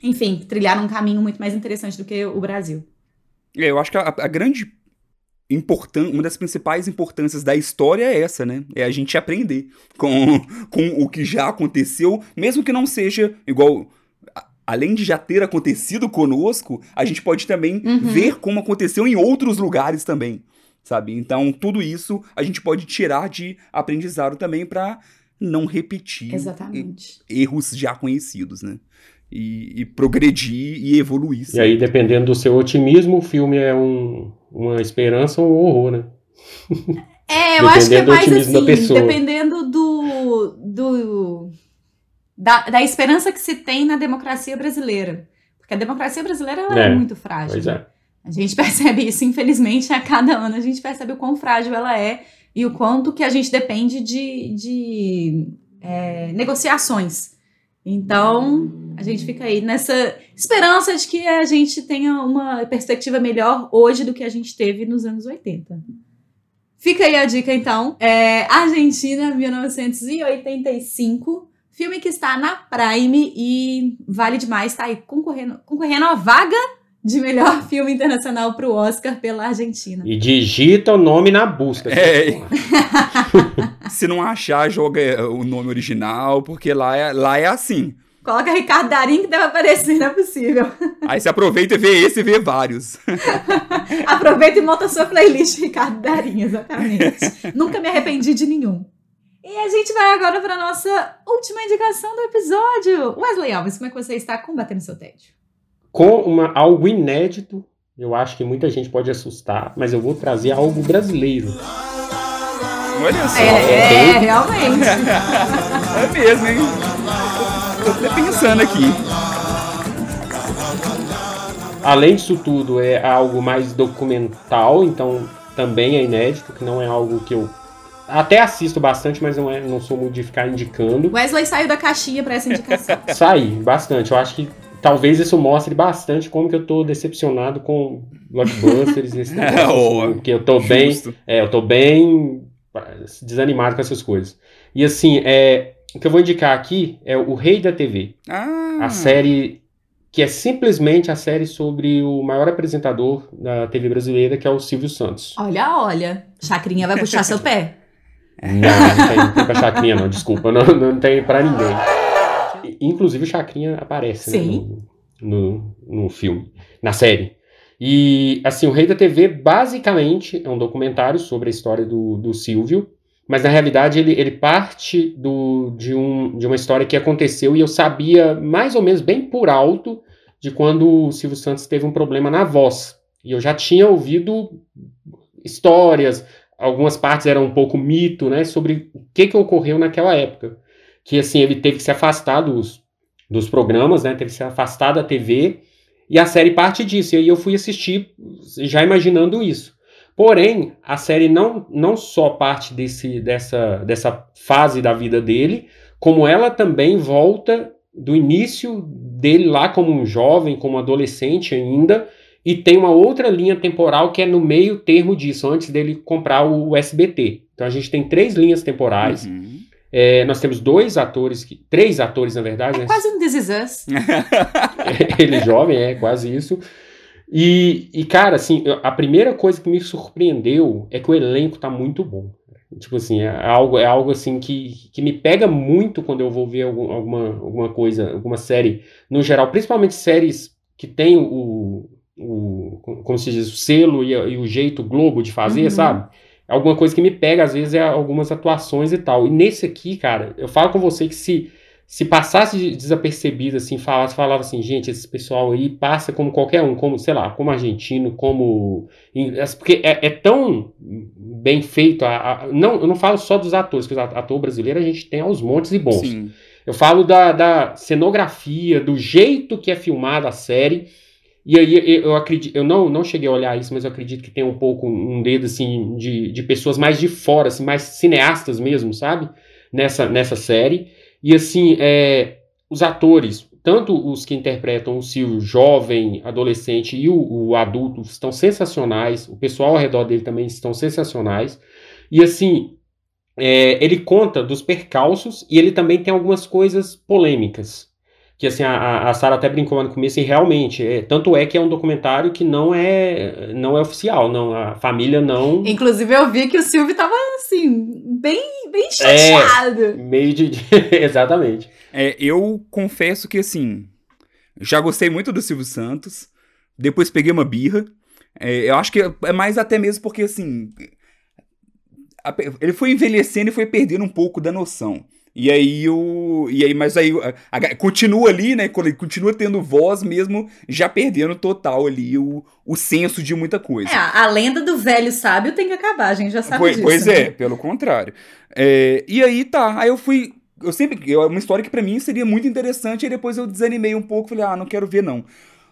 Speaker 1: enfim, trilharam um caminho muito mais interessante do que o Brasil.
Speaker 2: É, eu acho que a, a grande importância, uma das principais importâncias da história é essa, né? É a gente aprender com, com o que já aconteceu, mesmo que não seja igual. a- Além de já ter acontecido conosco, a gente pode também
Speaker 1: Uhum.
Speaker 2: ver como aconteceu em outros lugares também, sabe? Então, tudo isso a gente pode tirar de aprendizado também para não repetir
Speaker 1: Exatamente.
Speaker 2: erros já conhecidos, né? E, e progredir e evoluir.
Speaker 3: E aí, dependendo do seu otimismo, o filme é um, uma esperança ou um horror, né?
Speaker 1: É, eu acho que é
Speaker 3: Dependendo do
Speaker 1: mais
Speaker 3: otimismo da
Speaker 1: assim,
Speaker 3: pessoa.
Speaker 1: dependendo do, do da, da esperança que se tem na democracia brasileira. Porque a democracia brasileira ela é,
Speaker 3: É,
Speaker 1: muito frágil.
Speaker 3: Pois
Speaker 1: né?
Speaker 3: é.
Speaker 1: A gente percebe isso, infelizmente, a cada ano a gente percebe o quão frágil ela é e o quanto que a gente depende de, de é, negociações. Então, a gente fica aí nessa esperança de que a gente tenha uma perspectiva melhor hoje do que a gente teve nos anos 80. Fica aí a dica, então. É Argentina, 1985. Filme que está na Prime e vale demais, tá aí concorrendo, concorrendo a vaga de melhor filme internacional para o Oscar pela Argentina.
Speaker 3: E digita o nome na busca.
Speaker 2: É. Se não achar, joga é, o nome original, porque lá é, lá é assim.
Speaker 1: Coloca Ricardo Darim que deve aparecer, não é possível.
Speaker 2: Aí você aproveita e vê esse e vê vários.
Speaker 1: Aproveita e monta a sua playlist Ricardo Darim, exatamente. Nunca me arrependi de nenhum. E a gente vai agora para nossa última indicação do episódio. Wesley Alves, como é que você está combatendo seu tédio?
Speaker 3: Com uma, algo inédito, eu acho que muita gente pode assustar, mas eu vou trazer algo brasileiro.
Speaker 2: Olha só.
Speaker 1: É, é realmente.
Speaker 2: É mesmo, hein? Tô até pensando aqui.
Speaker 3: Além disso tudo, é algo mais documental, então também é inédito, que não é algo que eu até assisto bastante, mas não, é, não sou muito de ficar indicando.
Speaker 1: Wesley saiu da caixinha para essa indicação.
Speaker 3: Saí bastante. Eu acho que talvez isso mostre bastante como que eu tô decepcionado com blockbusters nesse negócio,
Speaker 2: Oh,
Speaker 3: assim, porque eu tô bem,
Speaker 2: Justo.
Speaker 3: é, eu tô bem desanimado com essas coisas. E assim, é, o que eu vou indicar aqui é o Rei da TV.
Speaker 2: Ah,
Speaker 3: A série que é simplesmente a série sobre o maior apresentador da TV brasileira, que é o Silvio Santos.
Speaker 1: Olha, olha. Chacrinha vai puxar seu pé.
Speaker 3: Não, não tem, não tem pra Chacrinha, não, desculpa, não, não tem pra ninguém. Inclusive o Chacrinha aparece né,
Speaker 1: Sim.
Speaker 3: no, no, no filme, na série. E, assim, o Rei da TV basicamente é um documentário sobre a história do, do Silvio, mas na realidade ele, ele parte do, de, um, de uma história que aconteceu e eu sabia mais ou menos bem por alto de quando o Silvio Santos teve um problema na voz. E eu já tinha ouvido histórias, algumas partes eram um pouco mito, né, sobre o que, que ocorreu naquela época. Que, assim, ele teve que se afastar dos, dos programas, né, teve que se afastar da TV, e a série parte disso. E aí eu fui assistir já imaginando isso. Porém, a série não, não só parte desse, dessa, dessa fase da vida dele, como ela também volta do início dele lá como um jovem, como adolescente ainda, e tem uma outra linha temporal que é no meio termo disso, antes dele comprar o SBT. Então a gente tem três linhas temporais.
Speaker 2: uhum.
Speaker 3: É, nós temos dois atores, que, três atores na verdade, né?
Speaker 1: Quase um This Is Us.
Speaker 3: ele jovem, é quase isso. E, e, cara, assim, a primeira coisa que me surpreendeu é que o elenco tá muito bom. Tipo assim, é algo, é algo assim que, que me pega muito quando eu vou ver algum- alguma, alguma coisa, alguma série, no geral, principalmente séries que tem o, o como se diz, o selo e, e o jeito Globo de fazer,
Speaker 1: Uhum.
Speaker 3: sabe? Alguma coisa que me pega, às vezes, é algumas atuações e tal. E nesse aqui, cara, eu falo com você que se se passasse de- desapercebido, assim, falasse, falava assim, gente, esse pessoal aí passa como qualquer um, como, sei lá, como argentino, como. Porque é, é tão bem feito. A, a- não, eu não falo só dos atores, porque ator brasileiro a gente tem aos montes e bons.
Speaker 2: Sim.
Speaker 3: Eu falo da, da cenografia, do jeito que é filmada a série. E aí eu, acredito, eu não, não cheguei a olhar isso, mas eu acredito que tem um pouco um dedo assim de, de pessoas mais de fora, assim, mais cineastas mesmo, sabe? Nessa, nessa série. E assim, é, os atores, tanto os que interpretam o Silvio jovem, adolescente e o, o adulto, estão sensacionais. O pessoal ao redor dele também estão sensacionais. E assim, é, ele conta dos percalços e ele também tem algumas coisas polêmicas. Que assim, a, a Sarah até brincou lá no começo, e realmente, é, tanto é que é um documentário que não é, não é oficial, não, a família não.
Speaker 1: Inclusive, eu vi que o Silvio tava, assim, bem, bem
Speaker 3: É.
Speaker 1: chateado.
Speaker 3: Meio de. Exatamente.
Speaker 2: É, eu confesso que, assim, já gostei muito do Silvio Santos. Depois peguei uma birra. É, eu acho que é mais até mesmo porque, assim. a ele foi envelhecendo e foi perdendo um pouco da noção. E aí o. E aí, mas aí a- a- continua ali, né? Continua tendo voz, mesmo já perdendo total ali o, o senso de muita coisa.
Speaker 1: É, a lenda do velho sábio tem que acabar, a gente já sabe
Speaker 2: Pois,
Speaker 1: disso.
Speaker 2: pois
Speaker 1: né?
Speaker 2: é, pelo contrário. É, e aí tá, aí eu fui. Eu sempre. É uma história que pra mim seria muito interessante, e depois eu desanimei um pouco, falei, ah, não quero ver não.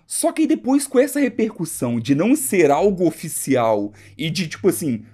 Speaker 2: Só que aí depois, com essa repercussão de não ser algo oficial e de tipo assim.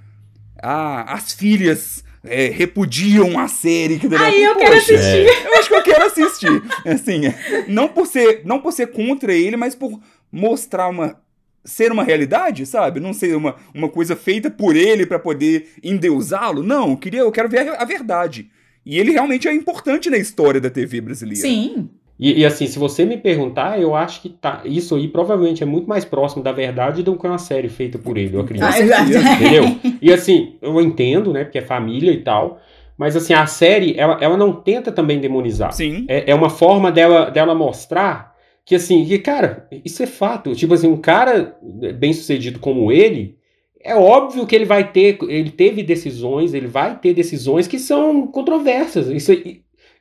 Speaker 2: Ah, as filhas é, repudiam a série. Que
Speaker 1: Aí eu quero assistir.
Speaker 2: eu acho que eu quero assistir. Assim, não por ser, não por ser contra ele, mas por mostrar uma ser uma realidade, sabe? Não ser uma, uma coisa feita por ele pra poder endeusá-lo. Não, eu queria, eu quero ver a, a verdade. E ele realmente é importante na história da TV brasileira.
Speaker 1: Sim.
Speaker 3: E, e, assim, se você me perguntar, eu acho que tá, isso aí provavelmente é muito mais próximo da verdade do que uma série feita por ele, eu acredito.
Speaker 1: Ai,
Speaker 2: certeza.
Speaker 3: Entendeu? E assim, eu entendo, né? Porque é família e tal. Mas assim, a série, ela, ela não tenta também demonizar.
Speaker 2: Sim.
Speaker 3: É, é uma forma dela, dela mostrar que, assim, que, cara, isso é fato. Tipo assim, um cara bem sucedido como ele, é óbvio que ele vai ter, ele teve decisões, ele vai ter decisões que são controversas. Isso é,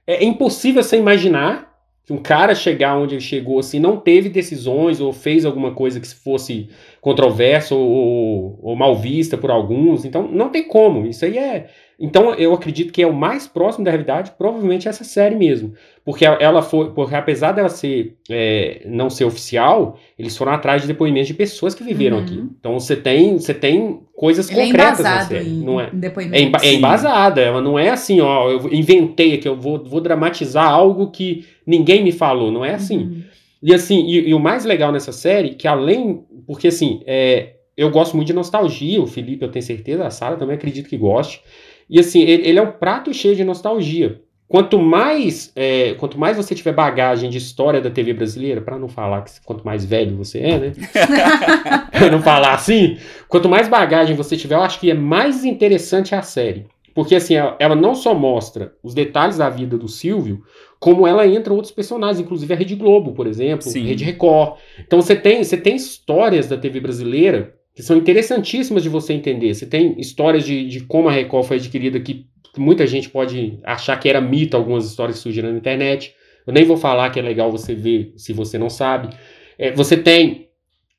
Speaker 3: é impossível você imaginar um cara chegar onde ele chegou assim, não teve decisões ou fez alguma coisa que fosse controversa ou, ou, ou mal vista por alguns. Então, não tem como. Isso aí é. Então, eu acredito que é o mais próximo da realidade, provavelmente essa série mesmo. Porque ela foi, porque apesar dela ser é, não ser oficial, eles foram atrás de depoimentos de pessoas que viveram
Speaker 1: Uhum.
Speaker 3: aqui. Então você tem, você tem coisas
Speaker 1: é
Speaker 3: concretas na
Speaker 1: embasado
Speaker 3: série,
Speaker 1: em,
Speaker 3: não é? É,
Speaker 1: depoimentos.
Speaker 3: emba- é embasada, ela não é assim, ó, eu inventei aqui, eu vou, vou dramatizar algo que ninguém me falou, não é assim.
Speaker 1: Uhum.
Speaker 3: E assim, e, e o mais legal nessa série, que além, porque assim, é, eu gosto muito de nostalgia, o Felipe eu tenho certeza, a Sara também acredito que goste, E assim, ele, ele é um prato cheio de nostalgia. Quanto mais, é, quanto mais você tiver bagagem de história da TV brasileira, para não falar que quanto mais velho você é, né? pra não falar assim, quanto mais bagagem você tiver, eu acho que é mais interessante a série. Porque assim, ela, ela não só mostra os detalhes da vida do Silvio, como ela entra outros personagens, inclusive a Rede Globo, por exemplo,
Speaker 2: Sim.
Speaker 3: Rede Record. Então você tem, você tem histórias da TV brasileira que são interessantíssimas de você entender. Você tem histórias de, de como a Record foi adquirida que muita gente pode achar que era mito algumas histórias que surgiram na internet. Eu nem vou falar que é legal você ver se você não sabe. É, você tem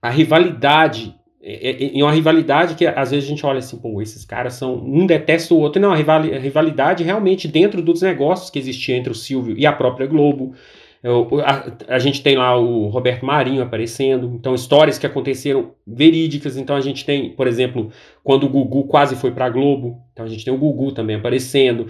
Speaker 3: a rivalidade, é, é, e uma rivalidade que às vezes a gente olha assim, pô, esses caras são. Um detesta o outro. Não, a rivalidade realmente dentro dos negócios que existia entre o Silvio e a própria Globo. Eu- a, a gente tem lá o Roberto Marinho aparecendo, então histórias que aconteceram verídicas. Então a gente tem, por exemplo, quando o Gugu quase foi para Globo, então a gente tem o Gugu também aparecendo.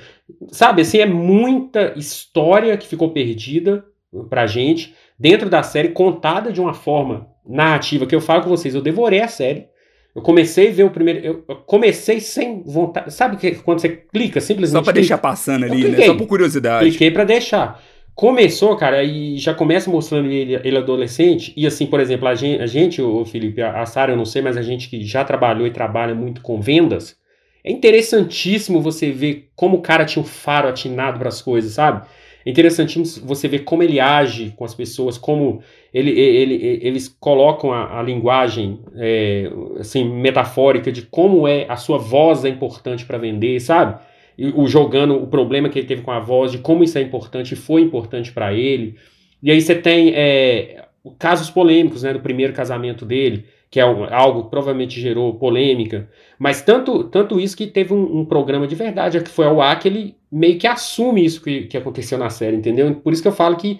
Speaker 3: Sabe, assim, é muita história que ficou perdida pra gente dentro da série, contada de uma forma narrativa que eu falo com vocês. Eu devorei a série. Eu comecei a ver o primeiro. Eu comecei sem vontade. Sabe que quando você clica simplesmente.
Speaker 2: Só pra
Speaker 3: clica?
Speaker 2: deixar passando ali, né? Só por curiosidade.
Speaker 3: Cliquei pra deixar. Começou, cara, e já começa mostrando ele, ele adolescente. E assim, por exemplo, a gente, a gente o Felipe, a Sara, eu não sei, mas a gente que já trabalhou e trabalha muito com vendas, é interessantíssimo você ver como o cara tinha um faro atinado para as coisas, sabe? É interessantíssimo você ver como ele age com as pessoas, como ele, ele, ele- eles colocam a, a linguagem é, assim, metafórica de como é a sua voz é importante para vender, sabe? O jogando o problema que ele teve com a voz, de como isso é importante e foi importante para ele. E aí você tem é, casos polêmicos, né, do primeiro casamento dele, que é algo que provavelmente gerou polêmica. Mas tanto, tanto isso que teve um, um programa de verdade, que foi ao ar, que ele meio que assume isso que, que aconteceu na série, entendeu? Por isso que eu falo que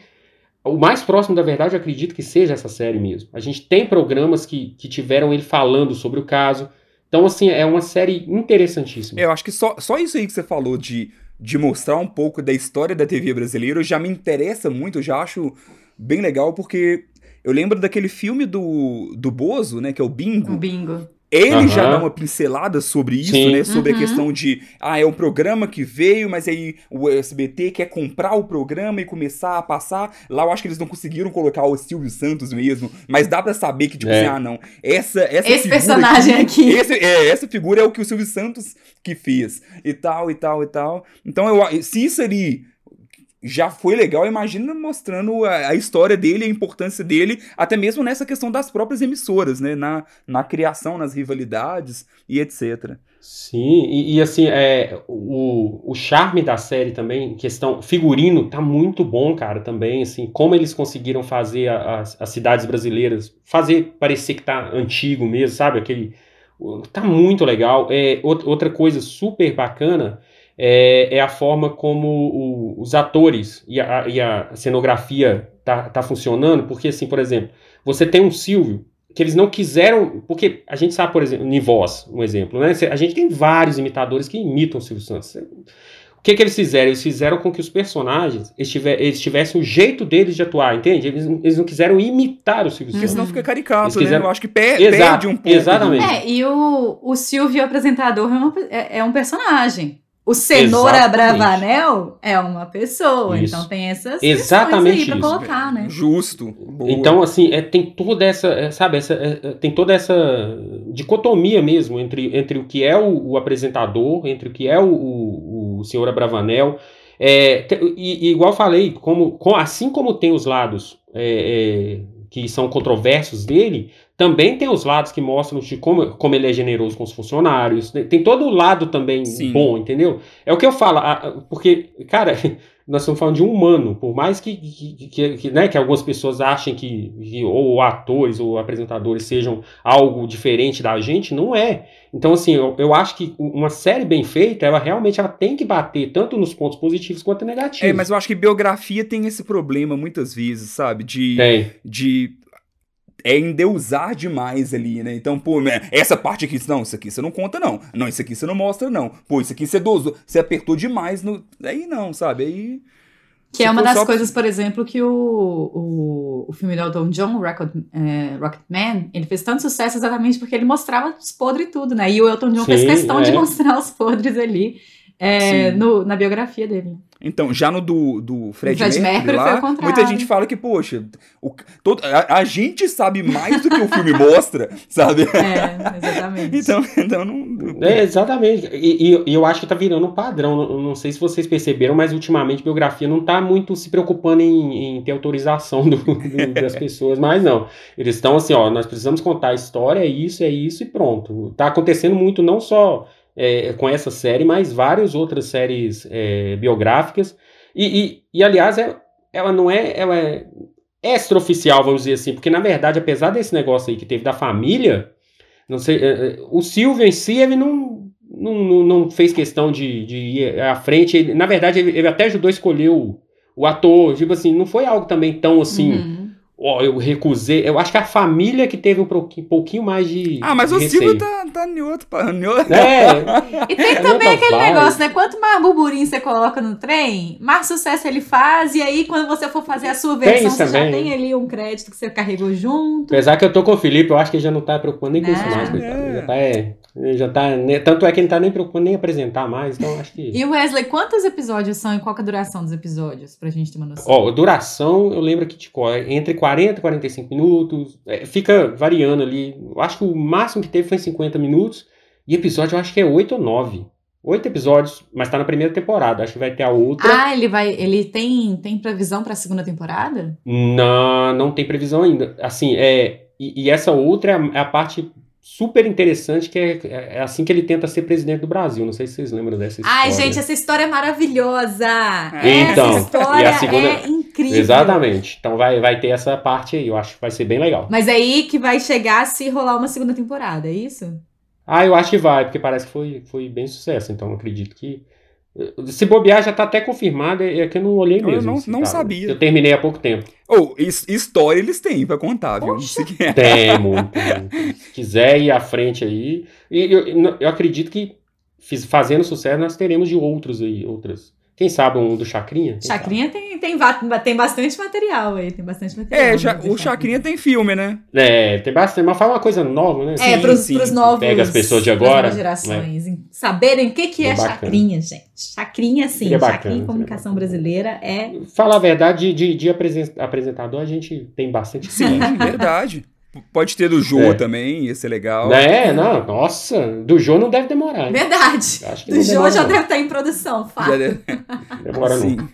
Speaker 3: o mais próximo da verdade, eu acredito que seja essa série mesmo. A gente tem programas que, que tiveram ele falando sobre o caso. Então, assim, é uma série interessantíssima.
Speaker 2: Eu acho que só, só isso aí que você falou de, de mostrar um pouco da história da TV brasileira já me interessa muito, eu já acho bem legal, porque eu lembro daquele filme do, do Bozo, né, que é o Bingo.
Speaker 1: O bingo.
Speaker 2: Ele já
Speaker 3: Aham.
Speaker 2: dá uma pincelada sobre isso,
Speaker 3: Sim.
Speaker 2: né? Sobre
Speaker 1: Uhum.
Speaker 2: a questão de, ah, é um programa que veio, mas aí o SBT quer comprar o programa e começar a passar. Lá eu acho que eles não conseguiram colocar o Silvio Santos mesmo, mas dá pra saber que, tipo
Speaker 3: É.
Speaker 2: assim, ah, não, essa, essa
Speaker 1: Esse
Speaker 2: figura
Speaker 1: personagem aqui.
Speaker 2: Esse, é, essa figura é o que o Silvio Santos que fez, e tal, e tal, e tal. Então, eu, se isso ali já foi legal, imagina mostrando a, a história dele, a importância dele, até mesmo nessa questão das próprias emissoras, né? Na, na criação, nas rivalidades e etc.
Speaker 3: Sim, e, e, assim, é, o, o charme da série também, questão figurino, tá muito bom, cara, também, assim, como eles conseguiram fazer a- as, as cidades brasileiras, fazer parecer que tá antigo mesmo, sabe, aquele, tá muito legal. É, out- outra coisa super bacana é, é a forma como o- os atores e a, e a cenografia tá, tá funcionando, porque, assim, por exemplo, você tem um Silvio, que eles não quiseram. Porque a gente sabe, por exemplo, em voz, um exemplo, né? A gente tem vários imitadores que imitam o Silvio Santos. O que, que eles fizeram? Eles fizeram com que os personagens eles, tivessem o jeito deles de atuar, entende? Eles, não- eles não quiseram imitar o Silvio
Speaker 2: Porque
Speaker 3: Santos.
Speaker 2: senão fica caricato,
Speaker 3: Eles
Speaker 2: né?
Speaker 3: quiseram-
Speaker 2: Eu acho que per-
Speaker 3: Exato,
Speaker 2: perde um pouco.
Speaker 3: exatamente.
Speaker 1: É, e o, o Silvio apresentador é, uma- é- é um personagem. O Cenoura
Speaker 3: Exatamente.
Speaker 1: Bravanel é uma pessoa.
Speaker 3: Isso.
Speaker 1: Então tem essas
Speaker 3: Exatamente
Speaker 1: aí pra
Speaker 3: isso.
Speaker 1: colocar, né?
Speaker 2: Justo. Boa.
Speaker 3: Então, assim, é, tem toda essa, é, sabe, essa, é, é, tem toda essa dicotomia mesmo entre, entre o que é o, o apresentador, entre o que é o, o, o senhor Abravanel. É, e, e igual falei, como, com- assim como tem os lados é, é, que são controversos dele, também tem os lados que mostram de como, como ele é generoso com os funcionários. Tem, tem todo o lado também
Speaker 2: Sim.
Speaker 3: bom, entendeu? É o que eu falo, porque, cara, nós estamos falando de um humano, por mais que, que, que, que, né, que algumas pessoas achem que, que ou atores ou apresentadores sejam algo diferente da gente, não é. Então, assim, eu, eu acho que uma série bem feita, ela realmente ela tem que bater tanto nos pontos positivos quanto negativos.
Speaker 2: É, mas eu acho que biografia tem esse problema muitas vezes, sabe? De.
Speaker 3: Tem.
Speaker 2: de é endeusar demais ali, né? Então, pô, né, essa parte aqui, não, isso aqui você não conta, não. Não, isso aqui você não mostra, não. Pô, isso aqui você dosou, você apertou demais no. Aí não, sabe? Aí.
Speaker 1: Que é uma das
Speaker 2: só-
Speaker 1: coisas, por exemplo, que o, o, o filme do Elton John, Rocket, é, Rocketman, ele fez tanto sucesso exatamente porque ele mostrava os podres e tudo, né? E o Elton John fez
Speaker 3: Sim,
Speaker 1: questão de
Speaker 3: é.
Speaker 1: mostrar os podres ali. É, no- na biografia dele.
Speaker 2: Então, já no do, do Fred,
Speaker 1: Fred
Speaker 2: Mercury, lá,
Speaker 1: foi o contrário.
Speaker 2: muita gente fala que, poxa, o, todo, a, a gente sabe mais do que o filme mostra, sabe?
Speaker 1: É, exatamente.
Speaker 2: Então, então não.
Speaker 3: É, exatamente. E, e- e eu acho que tá virando um padrão. Não, não sei se vocês perceberam, mas ultimamente biografia não tá muito se preocupando em, em ter autorização do- do- das pessoas, mas não. Eles estão assim, ó, nós precisamos contar a história, é isso, é isso e pronto. Tá acontecendo muito não só é, com essa série, mas várias outras séries é, biográficas. E, e, e, aliás, é- ela não é. Ela é extraoficial, vamos dizer assim, porque na verdade, apesar desse negócio aí que teve da família, não sei, é, é, o Silvio em si, ele não, não, não, fez questão de, de ir à frente. Ele- na verdade, ele, ele até ajudou a escolher o, o ator. Tipo assim, não foi algo também tão assim,
Speaker 1: Uhum.
Speaker 3: Ó, eu recusei. Eu acho que a família que teve um pouquinho, mais de.
Speaker 2: Ah, mas
Speaker 3: de
Speaker 2: o Silvio
Speaker 3: receio.
Speaker 2: tá, tá em outro. em outro-
Speaker 3: É,
Speaker 1: E tem
Speaker 3: É,
Speaker 1: também aquele
Speaker 3: faz.
Speaker 1: negócio, né? Quanto mais burburinho você coloca no trem, mais sucesso ele faz. E aí, quando você for fazer a sua versão, você já
Speaker 3: também.
Speaker 1: tem ali um crédito que você carregou junto.
Speaker 3: apesar que eu tô com o Felipe, eu acho que ele já não tá preocupando nem com isso
Speaker 1: Não.
Speaker 3: mais, coitado.
Speaker 2: É.
Speaker 3: Ele já tá, é, já tá, né, tanto é que ele não tá nem preocupando nem em apresentar mais, então acho que.
Speaker 1: E Wesley, quantos episódios são e qual é a duração dos episódios? Pra gente ter uma noção.
Speaker 3: Ó, duração, eu lembro que tipo, é entre 40 e 45 minutos, é, fica variando ali. Eu acho que o máximo que teve foi 50 minutos, e episódio eu acho que é 8 ou 9. 8 episódios, mas tá na primeira temporada, acho que vai ter a outra.
Speaker 1: Ah, ele vai. Ele tem, tem previsão pra segunda temporada?
Speaker 3: Não, não tem previsão ainda. Assim, é. E, e essa outra é a, é a parte super interessante, que é, é assim que ele tenta ser presidente do Brasil. Não sei se vocês lembram dessa história.
Speaker 1: Ai, gente, essa história é maravilhosa!
Speaker 3: Então,
Speaker 1: essa história
Speaker 3: e a segunda-
Speaker 1: é incrível.
Speaker 3: Exatamente. Então vai, vai ter essa parte aí, eu acho que vai ser bem legal.
Speaker 1: Mas aí que vai chegar se rolar uma segunda temporada, é isso?
Speaker 3: Ah, eu acho que vai, porque parece que foi, foi bem sucesso, então eu acredito que. Se bobear, já tá até confirmado, é é que eu não olhei
Speaker 2: Eu
Speaker 3: mesmo.
Speaker 2: não-
Speaker 3: assim,
Speaker 2: não
Speaker 3: cara.
Speaker 2: sabia.
Speaker 3: Eu terminei há pouco tempo.
Speaker 2: Ou, his- história eles têm pra contar, viu?
Speaker 1: Poxa.
Speaker 2: Se quer.
Speaker 3: Tem muito. Se quiser ir à frente aí. E eu, eu acredito que fazendo sucesso, nós teremos de outros aí, outras. Quem sabe um do Chacrinha? Quem
Speaker 1: Chacrinha tem, tem, tem bastante material aí, tem bastante material.
Speaker 2: É,
Speaker 1: né,
Speaker 2: já- o Chacrinha tem filme, né?
Speaker 3: É, tem bastante, mas fala uma coisa nova, né?
Speaker 1: É,
Speaker 2: Sim,
Speaker 1: pros,
Speaker 2: sim,
Speaker 1: pros novos.
Speaker 3: Pega as pessoas de agora,
Speaker 1: novas gerações. em- Saberem o que, que é
Speaker 3: É bacana.
Speaker 1: chacrinha, gente. Chacrinha, sim.
Speaker 3: Bacana,
Speaker 1: chacrinha comunicação brasileira é.
Speaker 3: Falar a verdade, de, de, de apresen- apresentador, a gente tem bastante
Speaker 2: Sim, verdade. Pode ter do Jô
Speaker 3: É.
Speaker 2: também, ia ser legal.
Speaker 3: É, não, nossa, do Jô não deve demorar. hein?
Speaker 1: Verdade.
Speaker 3: Acho que
Speaker 1: Do Jô já
Speaker 3: não.
Speaker 1: deve estar em produção, fato.
Speaker 2: Já deve-
Speaker 3: Demora
Speaker 2: Sim.
Speaker 3: não.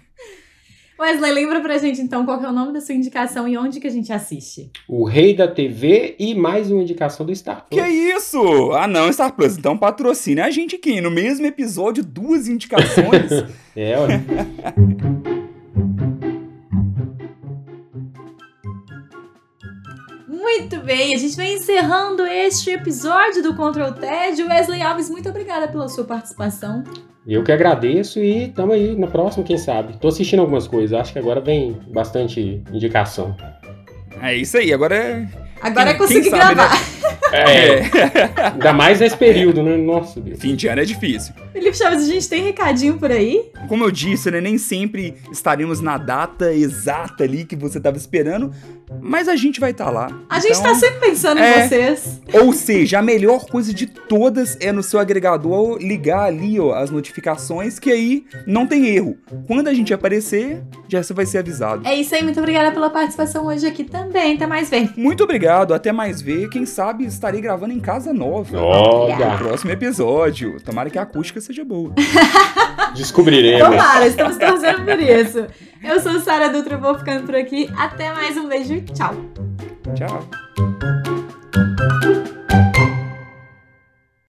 Speaker 1: Wesley, lembra pra gente então qual que é o nome da sua indicação e onde que a gente assiste?
Speaker 3: O Rei da TV e mais uma indicação do Star
Speaker 2: Que
Speaker 3: Plus.
Speaker 2: isso? Ah, não, Star Plus. Então patrocine a gente aqui. No mesmo episódio, duas indicações.
Speaker 3: É, olha.
Speaker 1: Muito bem, a gente vai encerrando este episódio do Control TED. Wesley Alves, muito obrigada pela sua participação.
Speaker 3: Eu que agradeço e tamo aí na próxima, quem sabe. Tô assistindo algumas coisas, acho que agora vem bastante indicação.
Speaker 2: é isso aí. Agora é.
Speaker 1: Agora é
Speaker 2: Quem-
Speaker 1: conseguir
Speaker 2: quem sabe,
Speaker 1: gravar.
Speaker 3: É, ainda mais nesse período, né? Nossa Deus.
Speaker 2: Fim de ano é difícil.
Speaker 1: Felipe Chaves, a gente tem recadinho por aí?
Speaker 2: Como eu disse, né, nem sempre estaremos na data exata ali que você estava esperando, mas a gente vai estar lá.
Speaker 1: A gente
Speaker 2: Então,
Speaker 1: tá sempre pensando
Speaker 2: é.
Speaker 1: em vocês.
Speaker 2: Ou seja, a melhor coisa de todas é no seu agregador ligar ali ó, as notificações, que aí não tem erro. Quando a gente aparecer, já você vai ser avisado.
Speaker 1: É isso aí, muito obrigada pela participação hoje aqui também. Até mais ver.
Speaker 2: Muito obrigado, até mais ver. Quem sabe estarei gravando em casa nova. No
Speaker 3: Olha,
Speaker 2: próximo episódio. Tomara que a acústica seja boa.
Speaker 3: descobriremos.
Speaker 1: Tomara, estamos torcendo por isso. Eu sou Sara Dutra, vou ficando por aqui. Até mais, um beijo tchau.
Speaker 2: Tchau.